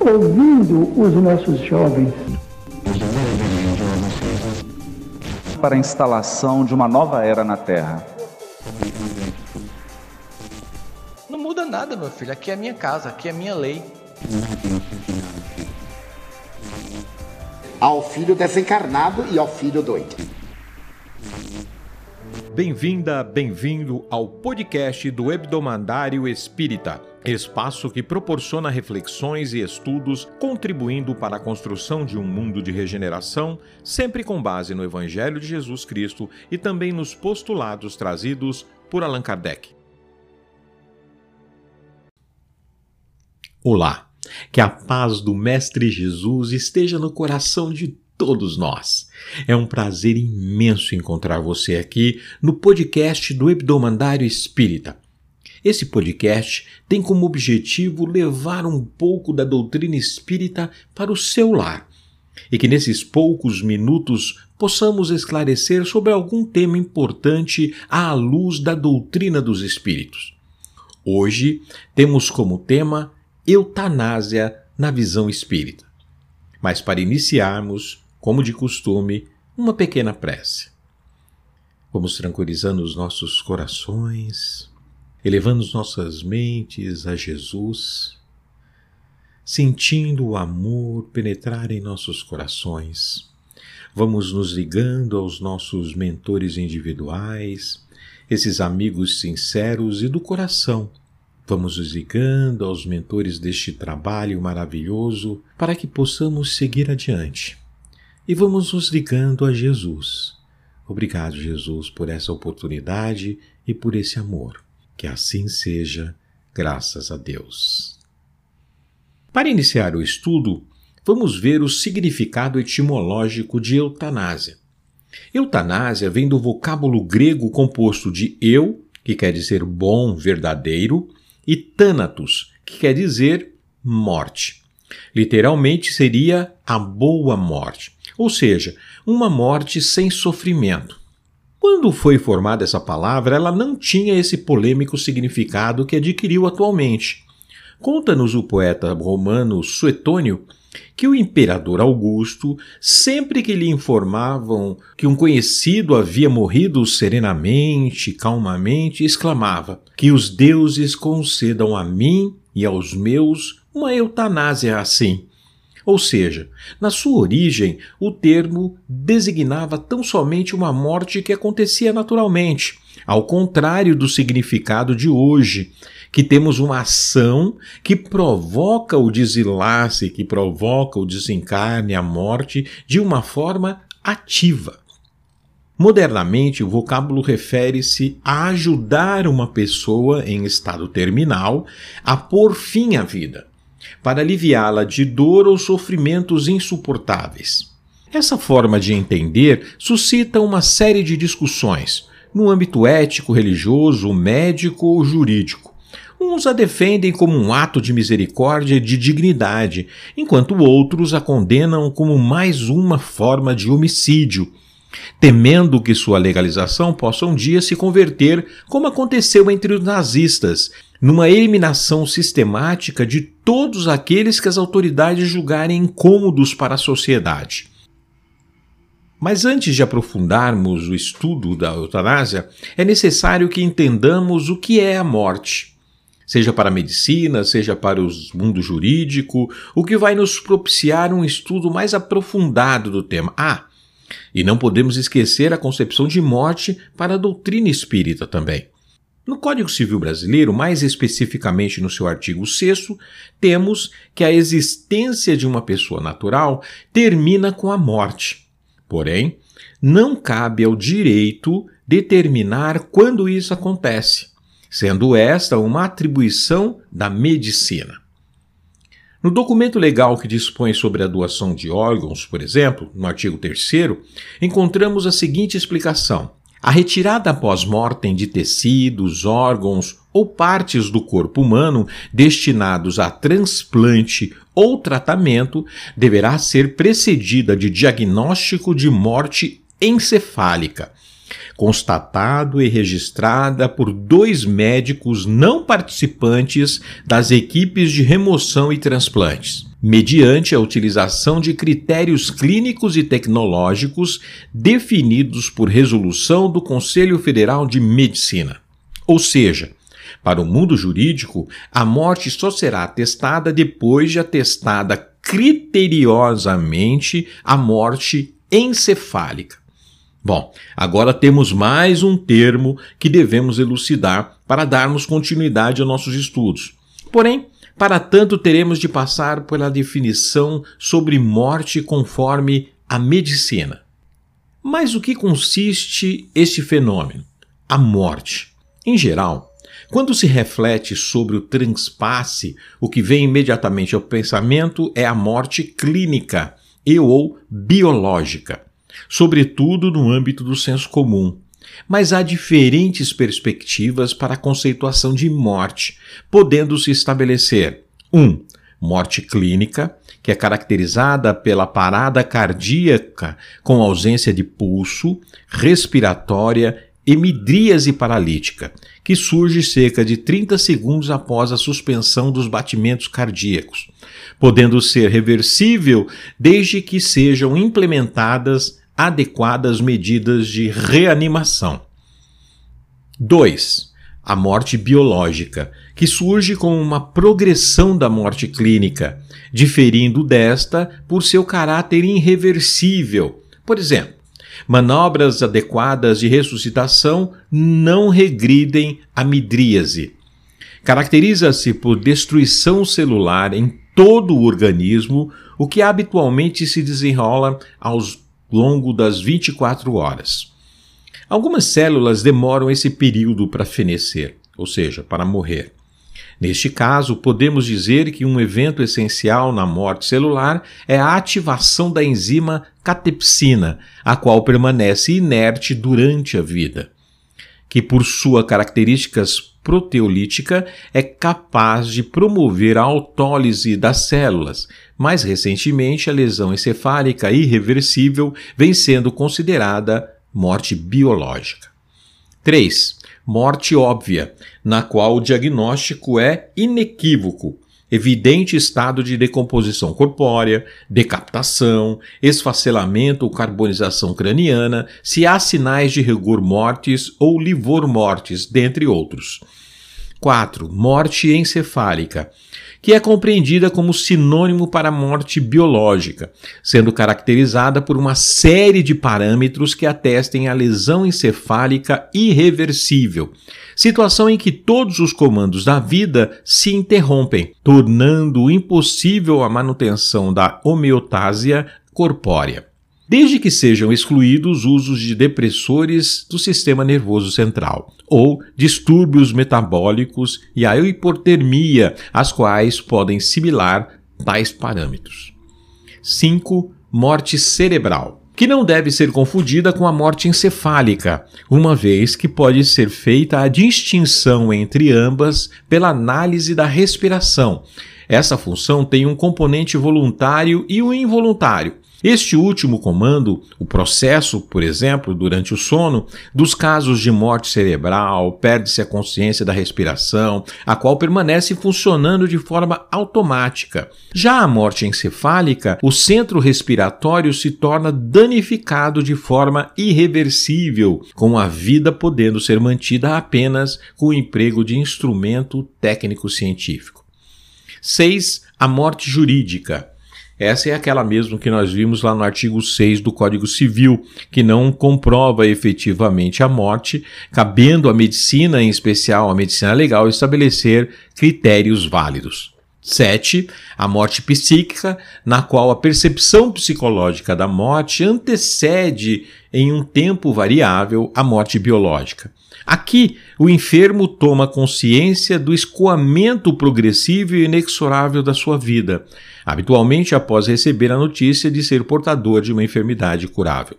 Ouvindo os nossos jovens. Para a instalação de uma nova era na Terra. Não muda nada, meu filho. Aqui é a minha casa, aqui é a minha lei. Ao filho desencarnado e ao filho doido. Bem-vinda, bem-vindo ao podcast do Hebdomadário Espírita, espaço que proporciona reflexões e estudos contribuindo para a construção de um mundo de regeneração, sempre com base no Evangelho de Jesus Cristo e também nos postulados trazidos por Allan Kardec. Olá, que a paz do Mestre Jesus esteja no coração de todos nós. É um prazer imenso encontrar você aqui no podcast do Hebdomadário Espírita. Esse podcast tem como objetivo levar um pouco da doutrina espírita para o seu lar e que nesses poucos minutos possamos esclarecer sobre algum tema importante à luz da doutrina dos espíritos. Hoje temos como tema eutanásia na visão espírita. Mas para iniciarmos, como de costume, uma pequena prece. Vamos tranquilizando os nossos corações, elevando as nossas mentes a Jesus, sentindo o amor penetrar em nossos corações. Vamos nos ligando aos nossos mentores individuais, esses amigos sinceros e do coração. Vamos nos ligando aos mentores deste trabalho maravilhoso para que possamos seguir adiante e vamos nos ligando a Jesus. Obrigado, Jesus, por essa oportunidade e por esse amor. Que assim seja, graças a Deus. Para iniciar o estudo, vamos ver o significado etimológico de eutanásia. Eutanásia vem do vocábulo grego composto de eu, que quer dizer bom, verdadeiro, e thanatos, que quer dizer morte. Literalmente seria a boa morte ou seja, uma morte sem sofrimento. Quando foi formada essa palavra, ela não tinha esse polêmico significado que adquiriu atualmente. Conta-nos o poeta romano Suetônio que o imperador Augusto, sempre que lhe informavam que um conhecido havia morrido serenamente, calmamente, exclamava: Que os deuses concedam a mim e aos meus uma eutanásia assim. Ou seja, na sua origem, o termo designava tão somente uma morte que acontecia naturalmente, ao contrário do significado de hoje, que temos uma ação que provoca o desenlace, que provoca o desencarne, a morte, de uma forma ativa. Modernamente, o vocábulo refere-se a ajudar uma pessoa em estado terminal a pôr fim à vida para aliviá-la de dor ou sofrimentos insuportáveis. Essa forma de entender suscita uma série de discussões no âmbito ético, religioso, médico ou jurídico. Uns a defendem como um ato de misericórdia e de dignidade, enquanto outros a condenam como mais uma forma de homicídio, temendo que sua legalização possa um dia se converter, como aconteceu entre os nazistas, numa eliminação sistemática de todos aqueles que as autoridades julgarem incômodos para a sociedade. Mas antes de aprofundarmos o estudo da eutanásia, é necessário que entendamos o que é a morte. Seja para a medicina, seja para o mundo jurídico, o que vai nos propiciar um estudo mais aprofundado do tema. Ah, e não podemos esquecer a concepção de morte para a doutrina espírita também. No Código Civil Brasileiro, mais especificamente no seu artigo 6, temos que a existência de uma pessoa natural termina com a morte. Porém, não cabe ao direito determinar quando isso acontece, sendo esta uma atribuição da medicina. No documento legal que dispõe sobre a doação de órgãos, por exemplo, no artigo 3, encontramos a seguinte explicação. A retirada pós-mortem de tecidos, órgãos ou partes do corpo humano destinados a transplante ou tratamento deverá ser precedida de diagnóstico de morte encefálica, constatado e registrada por dois médicos não participantes das equipes de remoção e transplantes, mediante a utilização de critérios clínicos e tecnológicos definidos por resolução do Conselho Federal de Medicina. Ou seja, para o mundo jurídico, a morte só será atestada depois de atestada criteriosamente a morte encefálica. Bom, agora temos mais um termo que devemos elucidar para darmos continuidade aos nossos estudos. Porém, para tanto, teremos de passar pela definição sobre morte conforme a medicina. Mas o que consiste este fenômeno? A morte. Em geral, quando se reflete sobre o transpasse, o que vem imediatamente ao pensamento é a morte clínica e ou biológica, sobretudo no âmbito do senso comum. Mas há diferentes perspectivas para a conceituação de morte, podendo-se estabelecer 1. Um, morte clínica, que é caracterizada pela parada cardíaca com ausência de pulso, respiratória hemidríase paralítica, que surge cerca de 30 segundos após a suspensão dos batimentos cardíacos, podendo ser reversível desde que sejam implementadas adequadas medidas de reanimação. 2. A morte biológica, que surge como uma progressão da morte clínica, diferindo desta por seu caráter irreversível. Por exemplo, manobras adequadas de ressuscitação não regridem a midríase. Caracteriza-se por destruição celular em todo o organismo, o que habitualmente se desenrola ao longo das 24 horas. Algumas células demoram esse período para fenecer, ou seja, para morrer. Neste caso, podemos dizer que um evento essencial na morte celular é a ativação da enzima catepsina, a qual permanece inerte durante a vida, que por sua características proteolítica é capaz de promover a autólise das células. Mais recentemente, a lesão encefálica irreversível vem sendo considerada morte biológica. 3 morte óbvia, na qual o diagnóstico é inequívoco, evidente estado de decomposição corpórea, decapitação, esfacelamento ou carbonização craniana, se há sinais de rigor mortis ou livor mortis, dentre outros. 4. Morte encefálica que é compreendida como sinônimo para morte biológica, sendo caracterizada por uma série de parâmetros que atestem a lesão encefálica irreversível, situação em que todos os comandos da vida se interrompem, tornando impossível a manutenção da homeotásia corpórea desde que sejam excluídos usos de depressores do sistema nervoso central ou distúrbios metabólicos e a hipotermia, as quais podem similar tais parâmetros. 5. Morte cerebral, que não deve ser confundida com a morte encefálica, uma vez que pode ser feita a distinção entre ambas pela análise da respiração. Essa função tem um componente voluntário e um involuntário este último comando, o processo, por exemplo, durante o sono, dos casos de morte cerebral, perde-se a consciência da respiração, a qual permanece funcionando de forma automática. Já a morte encefálica, o centro respiratório se torna danificado de forma irreversível, com a vida podendo ser mantida apenas com o emprego de instrumento técnico-científico. 6. A morte jurídica. Essa é aquela mesmo que nós vimos lá no artigo 6 do Código Civil, que não comprova efetivamente a morte, cabendo à medicina, em especial à medicina legal, estabelecer critérios válidos. 7. A morte psíquica, na qual a percepção psicológica da morte antecede em um tempo variável a morte biológica. Aqui, o enfermo toma consciência do escoamento progressivo e inexorável da sua vida, habitualmente após receber a notícia de ser portador de uma enfermidade curável.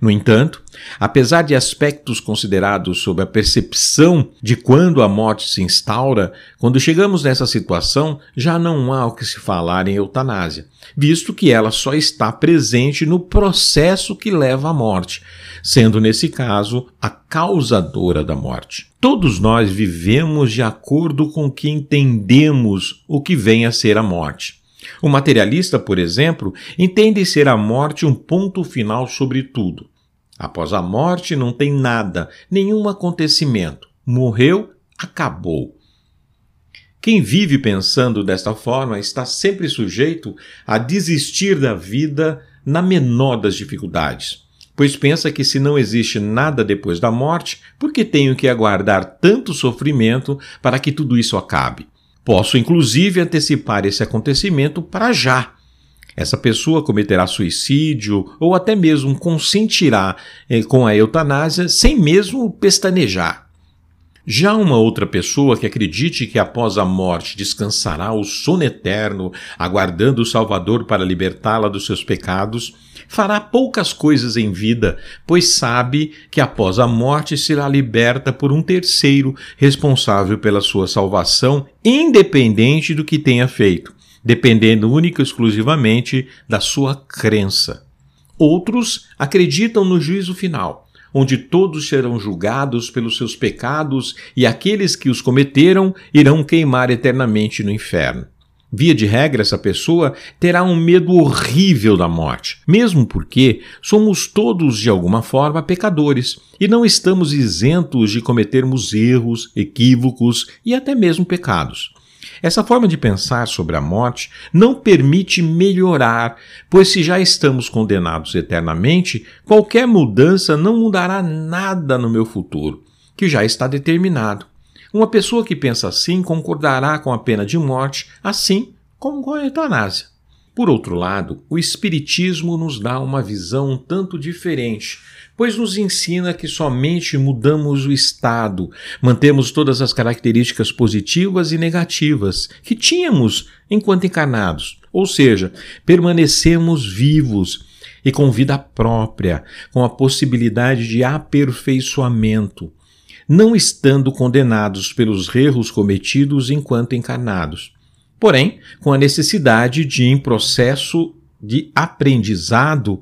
No entanto, apesar de aspectos considerados sob a percepção de quando a morte se instaura, quando chegamos nessa situação, já não há o que se falar em eutanásia, visto que ela só está presente no processo que leva à morte, sendo nesse caso a causadora da morte. Todos nós vivemos de acordo com o que entendemos o que vem a ser a morte. O materialista, por exemplo, entende ser a morte um ponto final sobre tudo. Após a morte não tem nada, nenhum acontecimento. Morreu, acabou. Quem vive pensando desta forma está sempre sujeito a desistir da vida na menor das dificuldades, pois pensa que se não existe nada depois da morte, por que tenho que aguardar tanto sofrimento para que tudo isso acabe? Posso, inclusive, antecipar esse acontecimento para já. Essa pessoa cometerá suicídio ou até mesmo consentirá eh, com a eutanásia sem mesmo pestanejar. Já uma outra pessoa que acredite que após a morte descansará o sono eterno, aguardando o Salvador para libertá-la dos seus pecados, fará poucas coisas em vida, pois sabe que após a morte será liberta por um terceiro responsável pela sua salvação, independente do que tenha feito, dependendo única e exclusivamente da sua crença. Outros acreditam no juízo final onde todos serão julgados pelos seus pecados e aqueles que os cometeram irão queimar eternamente no inferno. Via de regra, essa pessoa terá um medo horrível da morte, mesmo porque somos todos de alguma forma pecadores e não estamos isentos de cometermos erros, equívocos e até mesmo pecados. Essa forma de pensar sobre a morte não permite melhorar, pois se já estamos condenados eternamente, qualquer mudança não mudará nada no meu futuro, que já está determinado. Uma pessoa que pensa assim concordará com a pena de morte, assim como com a eutanásia. Por outro lado, o Espiritismo nos dá uma visão um tanto diferente, pois nos ensina que somente mudamos o estado, mantemos todas as características positivas e negativas que tínhamos enquanto encarnados, ou seja, permanecemos vivos e com vida própria, com a possibilidade de aperfeiçoamento, não estando condenados pelos erros cometidos enquanto encarnados. Porém com a necessidade de, em processo de aprendizado,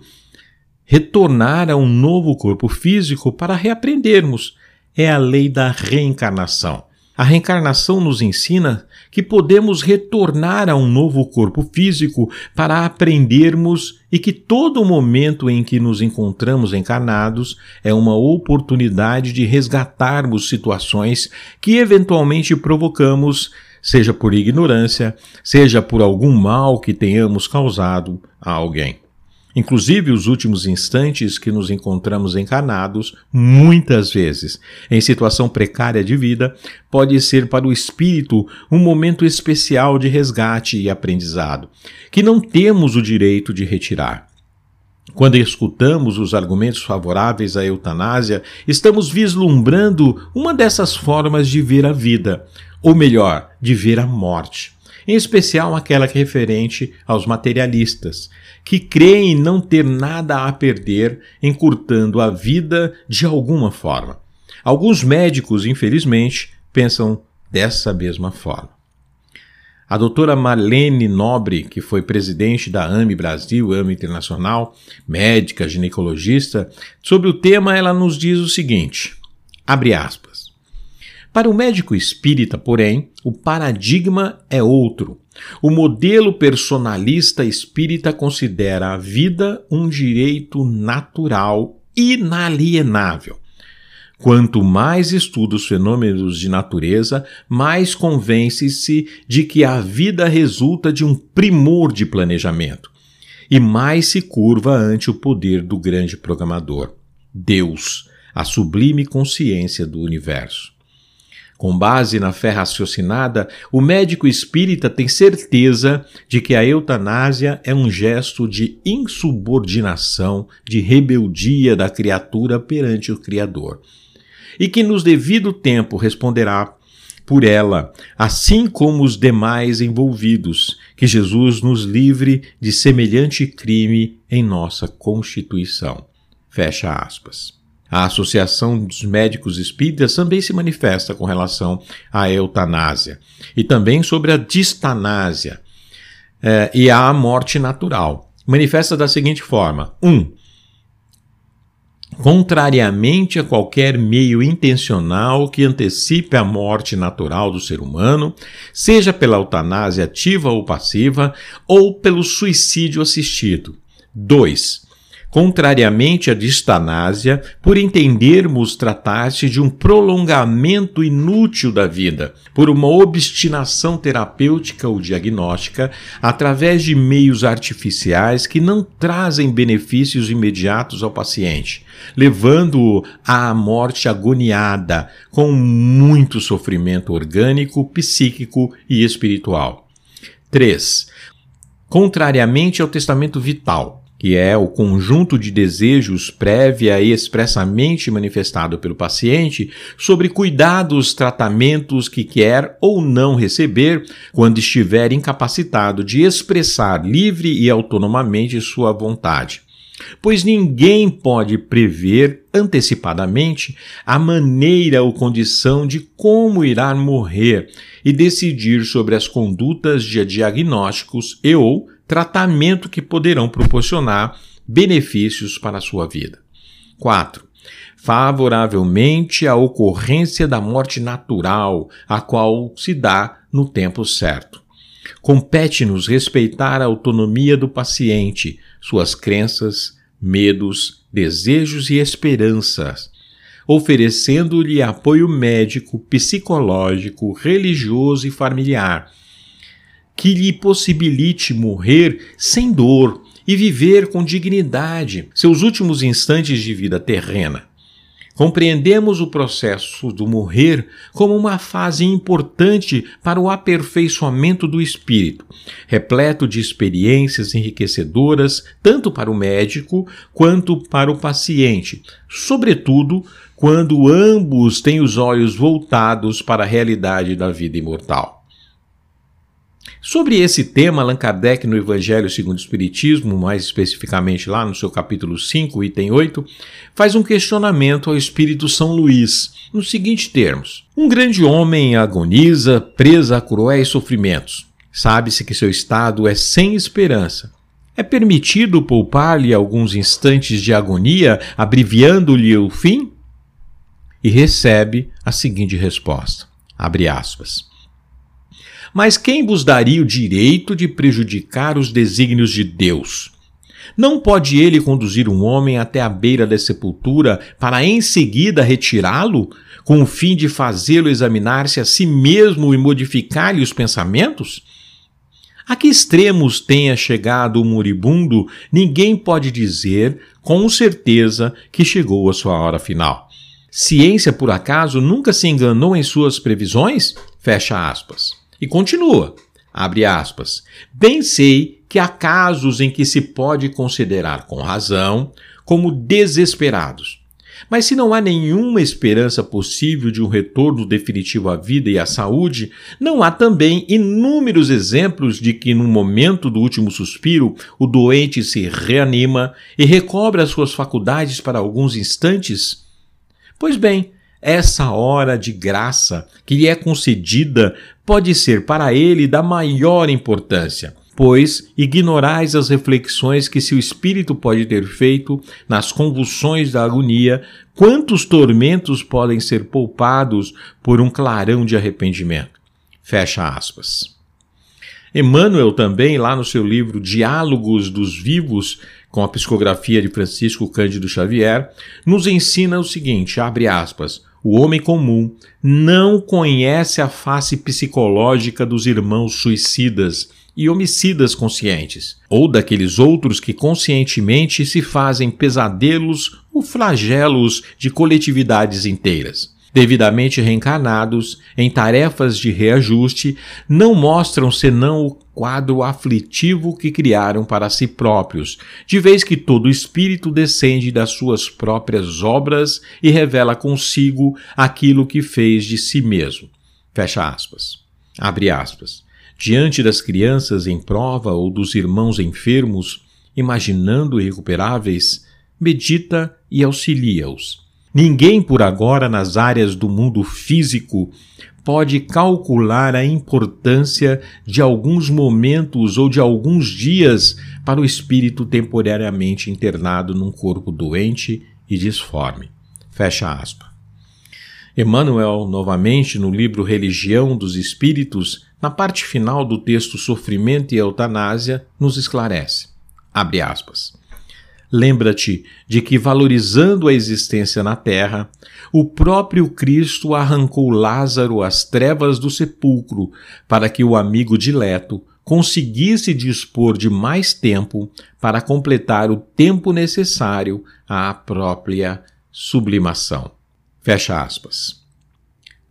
retornar a um novo corpo físico para reaprendermos. É a lei da reencarnação. A reencarnação nos ensina que podemos retornar a um novo corpo físico para aprendermos e que todo momento em que nos encontramos encarnados é uma oportunidade de resgatarmos situações que eventualmente provocamos seja por ignorância, seja por algum mal que tenhamos causado a alguém. Inclusive, os últimos instantes que nos encontramos encarnados, muitas vezes, em situação precária de vida, pode ser para o espírito um momento especial de resgate e aprendizado, que não temos o direito de retirar. Quando escutamos os argumentos favoráveis à eutanásia, estamos vislumbrando uma dessas formas de ver a vida, ou melhor, de ver a morte, em especial aquela que referente aos materialistas, que creem não ter nada a perder encurtando a vida de alguma forma. Alguns médicos, infelizmente, pensam dessa mesma forma. A doutora Marlene Nobre, que foi presidente da AME Brasil, AME Internacional, médica, ginecologista, sobre o tema ela nos diz o seguinte: abre aspas. Para o médico espírita, porém, o paradigma é outro. O modelo personalista espírita considera a vida um direito natural, inalienável. Quanto mais estuda os fenômenos de natureza, mais convence-se de que a vida resulta de um primor de planejamento e mais se curva ante o poder do grande programador, Deus, a sublime consciência do universo. Com base na fé raciocinada, o médico espírita tem certeza de que a eutanásia é um gesto de insubordinação, de rebeldia da criatura perante o Criador. E que nos devido tempo responderá por ela, assim como os demais envolvidos, que Jesus nos livre de semelhante crime em nossa Constituição. Fecha aspas. A Associação dos Médicos Espíritas também se manifesta com relação à eutanásia e também sobre a distanásia eh, e a morte natural. Manifesta da seguinte forma: 1. Um, contrariamente a qualquer meio intencional que antecipe a morte natural do ser humano, seja pela eutanásia ativa ou passiva, ou pelo suicídio assistido. 2 contrariamente à distanásia, por entendermos tratar-se de um prolongamento inútil da vida, por uma obstinação terapêutica ou diagnóstica, através de meios artificiais que não trazem benefícios imediatos ao paciente, levando-o à morte agoniada, com muito sofrimento orgânico, psíquico e espiritual. 3. Contrariamente ao testamento vital, que é o conjunto de desejos prévia e expressamente manifestado pelo paciente sobre cuidados, tratamentos que quer ou não receber quando estiver incapacitado de expressar livre e autonomamente sua vontade. Pois ninguém pode prever antecipadamente a maneira ou condição de como irá morrer e decidir sobre as condutas de diagnósticos e ou tratamento que poderão proporcionar benefícios para a sua vida. 4. Favoravelmente à ocorrência da morte natural, a qual se dá no tempo certo. Compete-nos respeitar a autonomia do paciente, suas crenças, medos, desejos e esperanças, oferecendo-lhe apoio médico, psicológico, religioso e familiar que lhe possibilite morrer sem dor e viver com dignidade seus últimos instantes de vida terrena. Compreendemos o processo do morrer como uma fase importante para o aperfeiçoamento do espírito, repleto de experiências enriquecedoras tanto para o médico quanto para o paciente, sobretudo quando ambos têm os olhos voltados para a realidade da vida imortal. Sobre esse tema, Allan Kardec, no Evangelho segundo o Espiritismo, mais especificamente lá no seu capítulo 5, item 8, faz um questionamento ao Espírito São Luís, nos seguintes termos: Um grande homem agoniza, presa a cruéis sofrimentos. Sabe-se que seu estado é sem esperança. É permitido poupar-lhe alguns instantes de agonia, abreviando-lhe o fim? E recebe a seguinte resposta: abre aspas. Mas quem vos daria o direito de prejudicar os desígnios de Deus? Não pode ele conduzir um homem até a beira da sepultura para em seguida retirá-lo, com o fim de fazê-lo examinar-se a si mesmo e modificar-lhe os pensamentos? A que extremos tenha chegado o moribundo, ninguém pode dizer com certeza que chegou a sua hora final. Ciência, por acaso, nunca se enganou em suas previsões? Fecha aspas. E continua, abre aspas, bem sei que há casos em que se pode considerar com razão como desesperados. Mas se não há nenhuma esperança possível de um retorno definitivo à vida e à saúde, não há também inúmeros exemplos de que, no momento do último suspiro, o doente se reanima e recobra suas faculdades para alguns instantes? Pois bem, essa hora de graça que lhe é concedida pode ser para ele da maior importância, pois ignorais as reflexões que seu espírito pode ter feito nas convulsões da agonia, quantos tormentos podem ser poupados por um clarão de arrependimento. Fecha aspas. Emmanuel também, lá no seu livro Diálogos dos Vivos, com a psicografia de Francisco Cândido Xavier, nos ensina o seguinte, abre aspas, o homem comum não conhece a face psicológica dos irmãos suicidas e homicidas conscientes, ou daqueles outros que conscientemente se fazem pesadelos ou flagelos de coletividades inteiras devidamente reencarnados em tarefas de reajuste, não mostram senão o quadro aflitivo que criaram para si próprios, de vez que todo espírito descende das suas próprias obras e revela consigo aquilo que fez de si mesmo. Fecha aspas. Abre aspas. Diante das crianças em prova ou dos irmãos enfermos, imaginando irrecuperáveis, medita e auxilia-os. Ninguém por agora nas áreas do mundo físico pode calcular a importância de alguns momentos ou de alguns dias para o espírito temporariamente internado num corpo doente e disforme. Fecha aspas. Emmanuel, novamente, no livro Religião dos Espíritos, na parte final do texto Sofrimento e Eutanásia, nos esclarece. Abre aspas. Lembra-te de que, valorizando a existência na terra, o próprio Cristo arrancou Lázaro às trevas do sepulcro para que o amigo dileto conseguisse dispor de mais tempo para completar o tempo necessário à própria sublimação. Fecha aspas.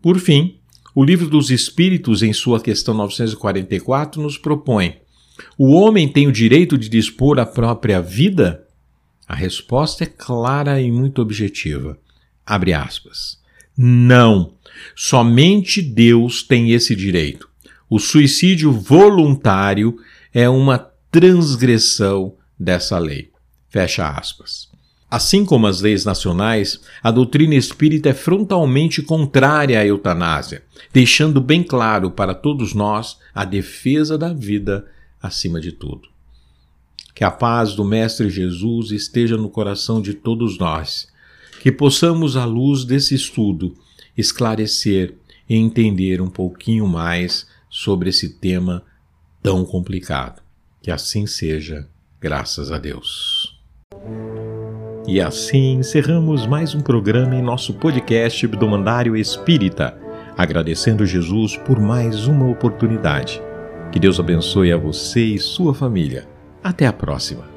Por fim, o Livro dos Espíritos, em sua questão 944, nos propõe: o homem tem o direito de dispor a própria vida? A resposta é clara e muito objetiva. Abre aspas. Não. Somente Deus tem esse direito. O suicídio voluntário é uma transgressão dessa lei. Fecha aspas. Assim como as leis nacionais, a doutrina espírita é frontalmente contrária à eutanásia, deixando bem claro para todos nós a defesa da vida acima de tudo. Que a paz do Mestre Jesus esteja no coração de todos nós. Que possamos, à luz desse estudo, esclarecer e entender um pouquinho mais sobre esse tema tão complicado. Que assim seja, graças a Deus. E assim encerramos mais um programa em nosso podcast do Mandário Espírita, agradecendo Jesus por mais uma oportunidade. Que Deus abençoe a você e sua família. Até a próxima!